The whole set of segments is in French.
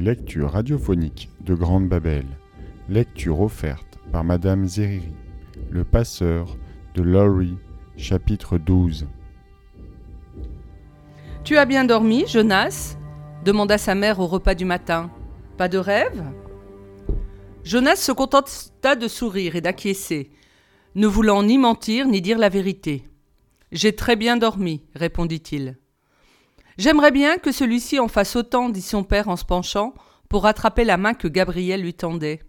Les lectures radiophoniques de Grande Babel. Lecture offerte par Madame Zeriri. Le passeur de Laurie, chapitre 12. Tu as bien dormi, Jonas? demanda sa mère au repas du matin. Pas de rêve? Jonas se contenta de sourire et d'acquiescer, ne voulant ni mentir ni dire la vérité. J'ai très bien dormi, répondit-il. J'aimerais bien que celui-ci en fasse autant, dit son père en se penchant, pour rattraper la main que Gabriel lui tendait.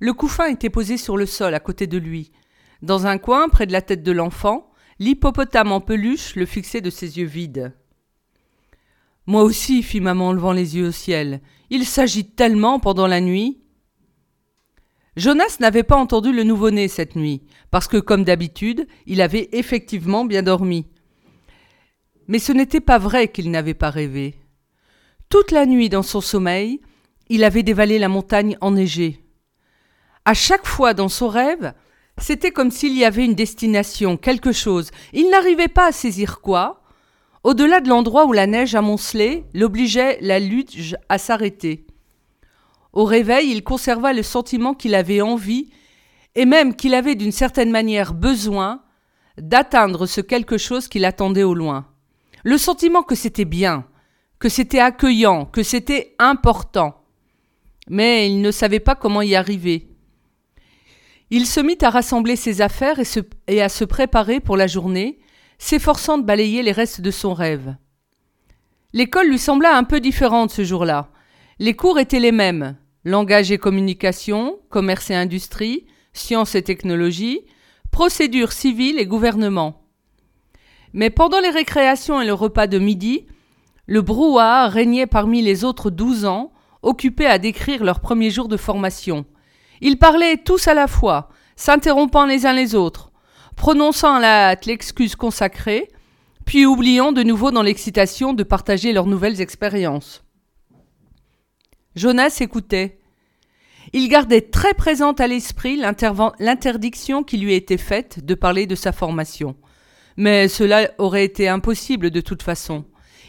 Le couffin était posé sur le sol à côté de lui. Dans un coin, près de la tête de l'enfant, l'hippopotame en peluche le fixait de ses yeux vides. Moi aussi, fit maman en levant les yeux au ciel. Il s'agit tellement pendant la nuit. Jonas n'avait pas entendu le nouveau-né cette nuit, parce que, comme d'habitude, il avait effectivement bien dormi. Mais ce n'était pas vrai qu'il n'avait pas rêvé. Toute la nuit, dans son sommeil, il avait dévalé la montagne enneigée. À chaque fois dans son rêve, c'était comme s'il y avait une destination, quelque chose. Il n'arrivait pas à saisir quoi, au-delà de l'endroit où la neige amoncelée l'obligeait la luge à s'arrêter. Au réveil, il conserva le sentiment qu'il avait envie, et même qu'il avait d'une certaine manière besoin, d'atteindre ce quelque chose qu'il attendait au loin. Le sentiment que c'était bien, que c'était accueillant, que c'était important. Mais il ne savait pas comment y arriver. Il se mit à rassembler ses affaires et, à se préparer pour la journée, s'efforçant de balayer les restes de son rêve. L'école lui sembla un peu différente ce jour-là. Les cours étaient les mêmes langage et communication, commerce et industrie, sciences et technologie, procédure civile et gouvernement. Mais pendant les récréations et le repas de midi, le brouhaha régnait parmi les autres douze ans, occupés à décrire leur premier jour de formation. Ils parlaient tous à la fois, s'interrompant les uns les autres, prononçant à la hâte l'excuse consacrée, puis oubliant de nouveau dans l'excitation de partager leurs nouvelles expériences. Jonas écoutait. Il gardait très présente à l'esprit l'interdiction qui lui était faite de parler de sa formation. Mais cela aurait été impossible de toute façon.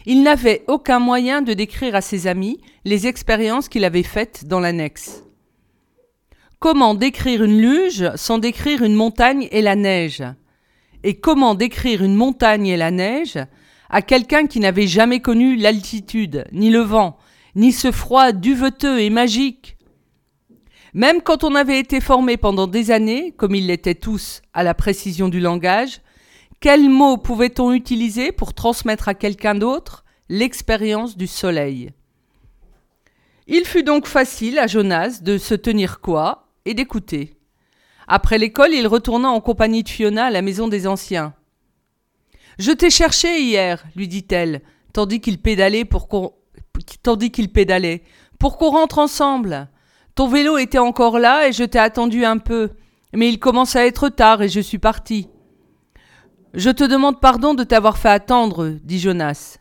Il n'avait aucun moyen de décrire à ses amis les expériences qu'il avait faites dans l'annexe. Comment décrire une luge sans décrire une montagne et la neige? Et comment décrire une montagne et la neige à quelqu'un qui n'avait jamais connu l'altitude, ni le vent, ni ce froid duveteux et magique? Même quand on avait été formé pendant des années, comme ils l'étaient tous, à la précision du langage, quels mots pouvait-on utiliser pour transmettre à quelqu'un d'autre l'expérience du soleil? Il fut donc facile à Jonas de se tenir quoi et d'écouter. Après l'école, il retourna en compagnie de Fiona à la maison des anciens. Je t'ai cherché hier, lui dit-elle, tandis qu'il pédalait pour qu'on tandis qu'il pédalait. Pour qu'on rentre ensemble. Ton vélo était encore là et je t'ai attendu un peu. Mais il commence à être tard et je suis parti. Je te demande pardon de t'avoir fait attendre, dit Jonas.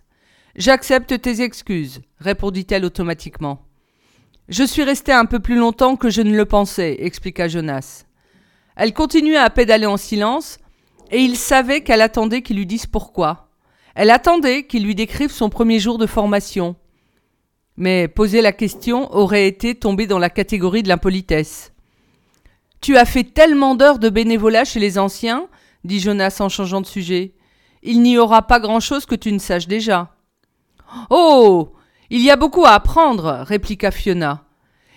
J'accepte tes excuses, répondit-elle automatiquement. Je suis resté un peu plus longtemps que je ne le pensais, expliqua Jonas. Elle continua à pédaler en silence, et il savait qu'elle attendait qu'il lui dise pourquoi. Elle attendait qu'il lui décrive son premier jour de formation. Mais poser la question aurait été tomber dans la catégorie de l'impolitesse. Tu as fait tellement d'heures de bénévolat chez les anciens, dit Jonas en changeant de sujet. Il n'y aura pas grand-chose que tu ne saches déjà. Oh il y a beaucoup à apprendre, répliqua Fiona.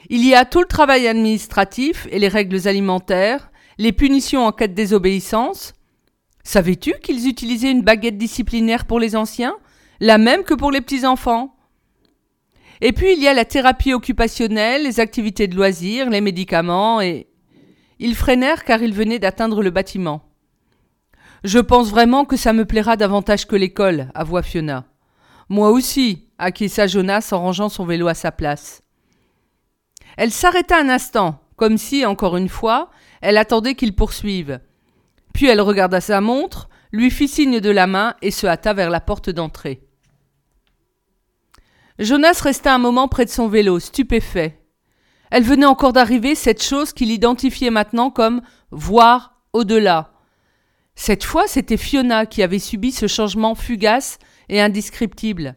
Il y a tout le travail administratif et les règles alimentaires, les punitions en cas de désobéissance. Savais-tu qu'ils utilisaient une baguette disciplinaire pour les anciens, la même que pour les petits-enfants? Et puis il y a la thérapie occupationnelle, les activités de loisirs, les médicaments et... Ils freinèrent car ils venaient d'atteindre le bâtiment. Je pense vraiment que ça me plaira davantage que l'école, avoua Fiona. Moi aussi, acquiesça Jonas en rangeant son vélo à sa place. Elle s'arrêta un instant, comme si, encore une fois, elle attendait qu'il poursuive. Puis elle regarda sa montre, lui fit signe de la main et se hâta vers la porte d'entrée. Jonas resta un moment près de son vélo, stupéfait. Elle venait encore d'arriver cette chose qu'il identifiait maintenant comme voir au-delà. Cette fois, c'était Fiona qui avait subi ce changement fugace et indescriptible.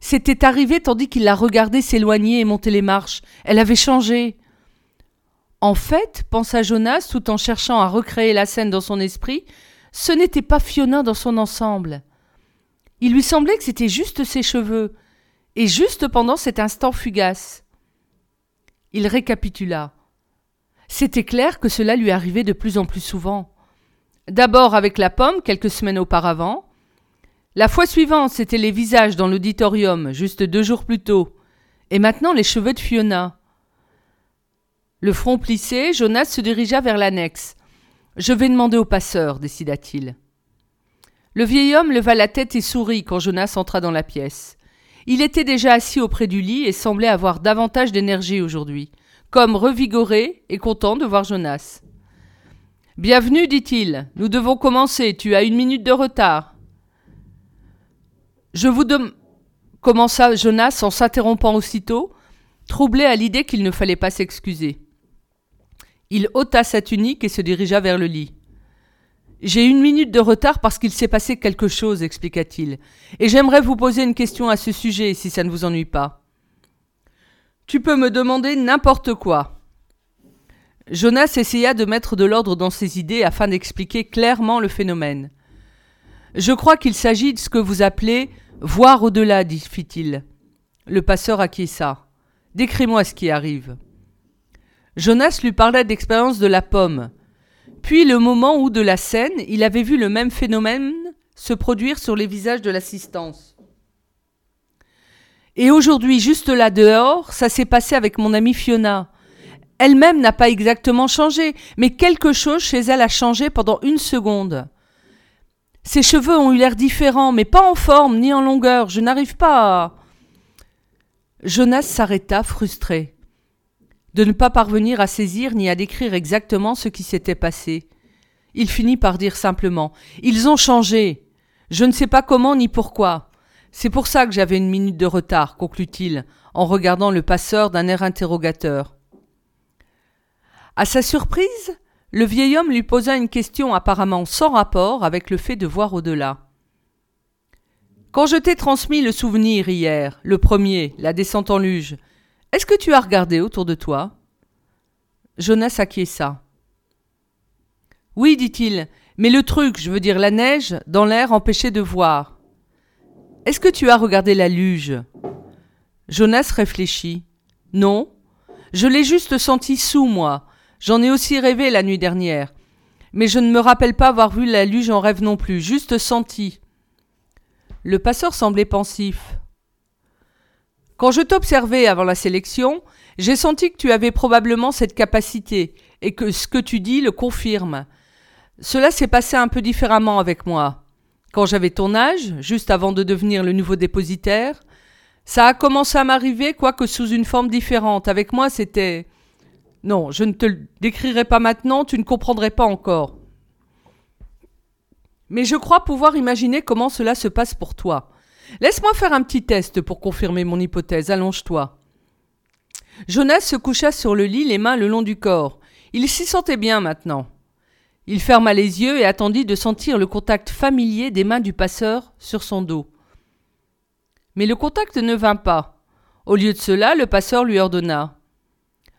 C'était arrivé tandis qu'il la regardait s'éloigner et monter les marches. Elle avait changé. En fait, pensa Jonas tout en cherchant à recréer la scène dans son esprit, ce n'était pas Fiona dans son ensemble. Il lui semblait que c'était juste ses cheveux, et juste pendant cet instant fugace. Il récapitula. C'était clair que cela lui arrivait de plus en plus souvent. D'abord avec la pomme quelques semaines auparavant. La fois suivante, c'était les visages dans l'auditorium, juste deux jours plus tôt. Et maintenant les cheveux de Fiona. Le front plissé, Jonas se dirigea vers l'annexe. Je vais demander au passeur, décida-t-il. Le vieil homme leva la tête et sourit quand Jonas entra dans la pièce. Il était déjà assis auprès du lit et semblait avoir davantage d'énergie aujourd'hui, comme revigoré et content de voir Jonas. Bienvenue, dit-il. Nous devons commencer. Tu as une minute de retard. Je vous demande. commença Jonas en s'interrompant aussitôt, troublé à l'idée qu'il ne fallait pas s'excuser. Il ôta sa tunique et se dirigea vers le lit. J'ai une minute de retard parce qu'il s'est passé quelque chose, expliqua-t-il, et j'aimerais vous poser une question à ce sujet, si ça ne vous ennuie pas. Tu peux me demander n'importe quoi. Jonas essaya de mettre de l'ordre dans ses idées afin d'expliquer clairement le phénomène. Je crois qu'il s'agit de ce que vous appelez voir au-delà, dit fit-il. Le passeur acquiesça. Décris-moi ce qui arrive. Jonas lui parla d'expérience de la pomme, puis le moment où, de la scène, il avait vu le même phénomène se produire sur les visages de l'assistance. Et aujourd'hui, juste là dehors, ça s'est passé avec mon amie Fiona. Elle-même n'a pas exactement changé, mais quelque chose chez elle a changé pendant une seconde. Ses cheveux ont eu l'air différents, mais pas en forme ni en longueur. Je n'arrive pas à. Jonas s'arrêta, frustré de ne pas parvenir à saisir ni à décrire exactement ce qui s'était passé. Il finit par dire simplement Ils ont changé. Je ne sais pas comment ni pourquoi. C'est pour ça que j'avais une minute de retard, conclut-il, en regardant le passeur d'un air interrogateur. À sa surprise, le vieil homme lui posa une question apparemment sans rapport avec le fait de voir au-delà. Quand je t'ai transmis le souvenir hier, le premier, la descente en luge, est-ce que tu as regardé autour de toi? Jonas acquiesça. Oui, dit-il, mais le truc, je veux dire la neige, dans l'air empêchait de voir. Est-ce que tu as regardé la luge? Jonas réfléchit. Non. Je l'ai juste senti sous moi. J'en ai aussi rêvé la nuit dernière. Mais je ne me rappelle pas avoir vu la luge en rêve non plus, juste senti. Le passeur semblait pensif. Quand je t'observais avant la sélection, j'ai senti que tu avais probablement cette capacité, et que ce que tu dis le confirme. Cela s'est passé un peu différemment avec moi. Quand j'avais ton âge, juste avant de devenir le nouveau dépositaire, ça a commencé à m'arriver, quoique sous une forme différente. Avec moi, c'était... Non, je ne te le décrirai pas maintenant, tu ne comprendrais pas encore. Mais je crois pouvoir imaginer comment cela se passe pour toi. Laisse-moi faire un petit test pour confirmer mon hypothèse. Allonge-toi. Jonas se coucha sur le lit, les mains le long du corps. Il s'y sentait bien maintenant. Il ferma les yeux et attendit de sentir le contact familier des mains du passeur sur son dos. Mais le contact ne vint pas. Au lieu de cela, le passeur lui ordonna.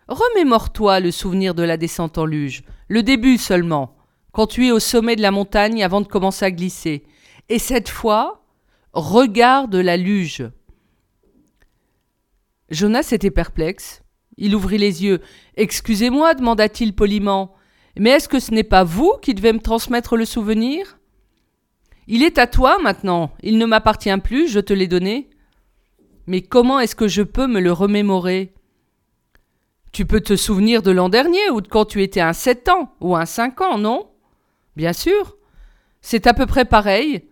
Remémore-toi le souvenir de la descente en luge, le début seulement, quand tu es au sommet de la montagne avant de commencer à glisser. Et cette fois, Regarde la luge. Jonas était perplexe. Il ouvrit les yeux. Excusez-moi, demanda-t-il poliment, mais est-ce que ce n'est pas vous qui devez me transmettre le souvenir? Il est à toi maintenant. Il ne m'appartient plus, je te l'ai donné. Mais comment est-ce que je peux me le remémorer? Tu peux te souvenir de l'an dernier ou de quand tu étais un sept ans ou un cinq ans, non? Bien sûr. C'est à peu près pareil.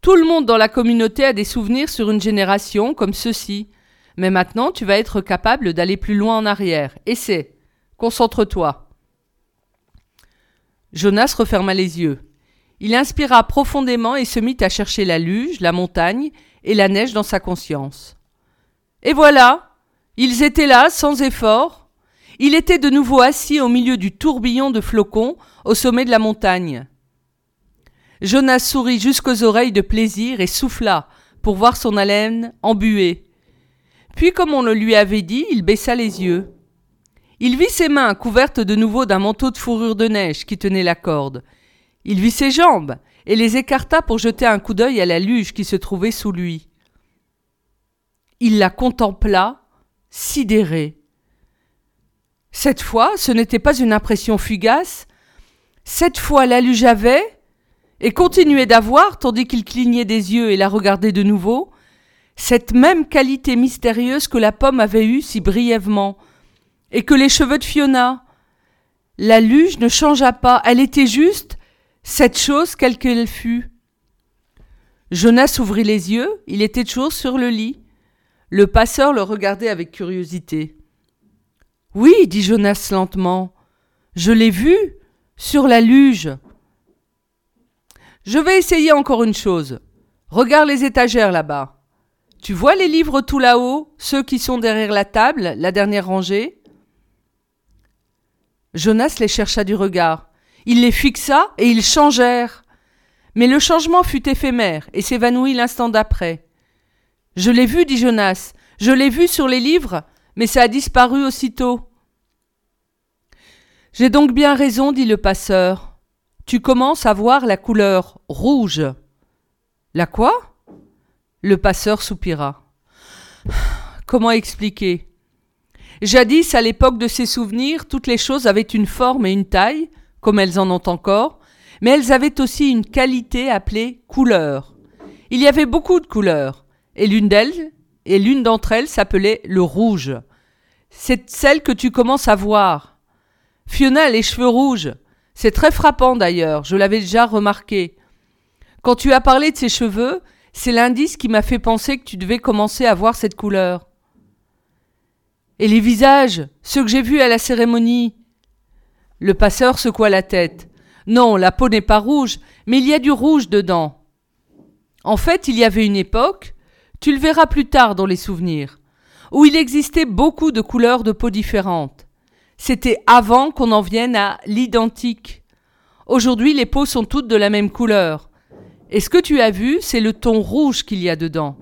Tout le monde dans la communauté a des souvenirs sur une génération comme ceci. Mais maintenant, tu vas être capable d'aller plus loin en arrière. Essaie. Concentre-toi. Jonas referma les yeux. Il inspira profondément et se mit à chercher la luge, la montagne et la neige dans sa conscience. Et voilà Ils étaient là, sans effort. Il était de nouveau assis au milieu du tourbillon de flocons au sommet de la montagne. Jonas sourit jusqu'aux oreilles de plaisir et souffla, pour voir son haleine embuée. Puis, comme on le lui avait dit, il baissa les yeux. Il vit ses mains couvertes de nouveau d'un manteau de fourrure de neige qui tenait la corde. Il vit ses jambes et les écarta pour jeter un coup d'œil à la luge qui se trouvait sous lui. Il la contempla, sidéré. Cette fois, ce n'était pas une impression fugace. Cette fois, la luge avait, et continuait d'avoir, tandis qu'il clignait des yeux et la regardait de nouveau, cette même qualité mystérieuse que la pomme avait eue si brièvement, et que les cheveux de Fiona. La luge ne changea pas, elle était juste cette chose quelle qu'elle fût. Jonas ouvrit les yeux, il était toujours sur le lit. Le passeur le regardait avec curiosité. Oui, dit Jonas lentement, je l'ai vu, sur la luge. Je vais essayer encore une chose. Regarde les étagères là-bas. Tu vois les livres tout là-haut, ceux qui sont derrière la table, la dernière rangée? Jonas les chercha du regard. Il les fixa et ils changèrent. Mais le changement fut éphémère et s'évanouit l'instant d'après. Je l'ai vu, dit Jonas. Je l'ai vu sur les livres, mais ça a disparu aussitôt. J'ai donc bien raison, dit le passeur. Tu commences à voir la couleur rouge. La quoi? Le passeur soupira. Comment expliquer? Jadis, à l'époque de ses souvenirs, toutes les choses avaient une forme et une taille, comme elles en ont encore, mais elles avaient aussi une qualité appelée couleur. Il y avait beaucoup de couleurs, et l'une d'elles, et l'une d'entre elles s'appelait le rouge. C'est celle que tu commences à voir. Fiona les cheveux rouges. C'est très frappant d'ailleurs, je l'avais déjà remarqué. Quand tu as parlé de ses cheveux, c'est l'indice qui m'a fait penser que tu devais commencer à voir cette couleur. Et les visages, ceux que j'ai vus à la cérémonie Le passeur secoua la tête. Non, la peau n'est pas rouge, mais il y a du rouge dedans. En fait, il y avait une époque, tu le verras plus tard dans les souvenirs, où il existait beaucoup de couleurs de peau différentes. C'était avant qu'on en vienne à l'identique. Aujourd'hui, les peaux sont toutes de la même couleur. Et ce que tu as vu, c'est le ton rouge qu'il y a dedans.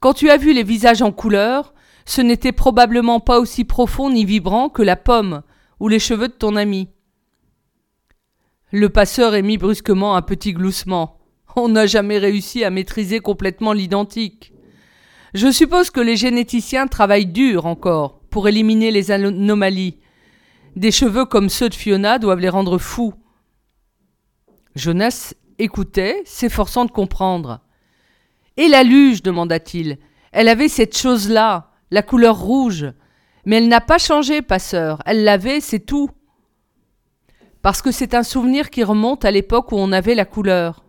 Quand tu as vu les visages en couleur, ce n'était probablement pas aussi profond ni vibrant que la pomme ou les cheveux de ton ami. Le passeur émit brusquement un petit gloussement. On n'a jamais réussi à maîtriser complètement l'identique. Je suppose que les généticiens travaillent dur encore pour éliminer les anomalies. Des cheveux comme ceux de Fiona doivent les rendre fous. Jonas écoutait, s'efforçant de comprendre. Et la luge demanda-t-il. Elle avait cette chose-là, la couleur rouge. Mais elle n'a pas changé, passeur. Elle l'avait, c'est tout. Parce que c'est un souvenir qui remonte à l'époque où on avait la couleur.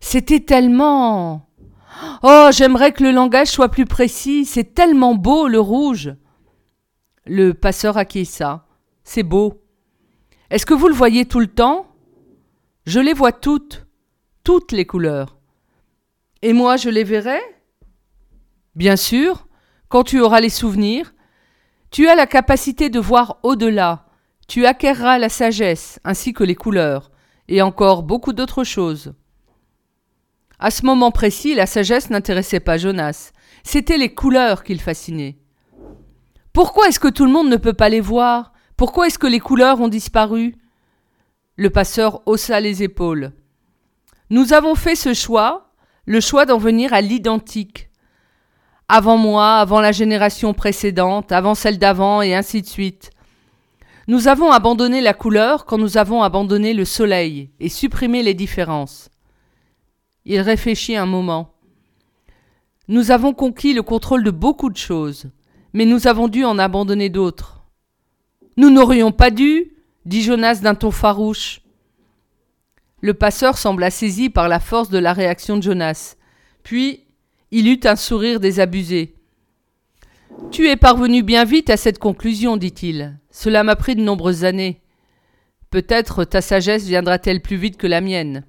C'était tellement. Oh, j'aimerais que le langage soit plus précis. C'est tellement beau, le rouge. Le passeur acquiesça. C'est beau. Est-ce que vous le voyez tout le temps? Je les vois toutes, toutes les couleurs. Et moi, je les verrai? Bien sûr, quand tu auras les souvenirs, tu as la capacité de voir au-delà, tu acquerras la sagesse ainsi que les couleurs, et encore beaucoup d'autres choses. À ce moment précis, la sagesse n'intéressait pas Jonas, c'était les couleurs qui le fascinaient. Pourquoi est-ce que tout le monde ne peut pas les voir? Pourquoi est-ce que les couleurs ont disparu? Le passeur haussa les épaules. Nous avons fait ce choix, le choix d'en venir à l'identique avant moi, avant la génération précédente, avant celle d'avant, et ainsi de suite. Nous avons abandonné la couleur quand nous avons abandonné le soleil et supprimé les différences. Il réfléchit un moment. Nous avons conquis le contrôle de beaucoup de choses, mais nous avons dû en abandonner d'autres. Nous n'aurions pas dû, dit Jonas d'un ton farouche. Le passeur sembla saisi par la force de la réaction de Jonas. Puis il eut un sourire désabusé. Tu es parvenu bien vite à cette conclusion, dit-il. Cela m'a pris de nombreuses années. Peut-être ta sagesse viendra-t-elle plus vite que la mienne.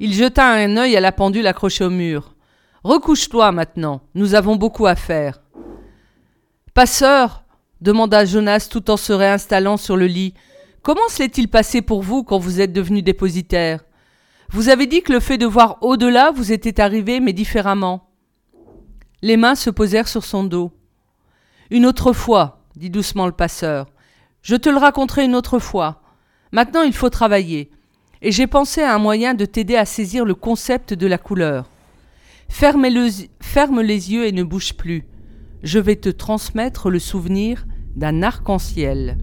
Il jeta un œil à la pendule accrochée au mur. Recouche-toi maintenant, nous avons beaucoup à faire. Passeur, demanda Jonas tout en se réinstallant sur le lit, comment se l'est-il passé pour vous quand vous êtes devenu dépositaire? Vous avez dit que le fait de voir au-delà vous était arrivé, mais différemment. Les mains se posèrent sur son dos. Une autre fois, dit doucement le passeur. Je te le raconterai une autre fois. Maintenant il faut travailler. Et j'ai pensé à un moyen de t'aider à saisir le concept de la couleur. Ferme, les yeux et ne bouge plus. Je vais te transmettre le souvenir d'un arc-en-ciel.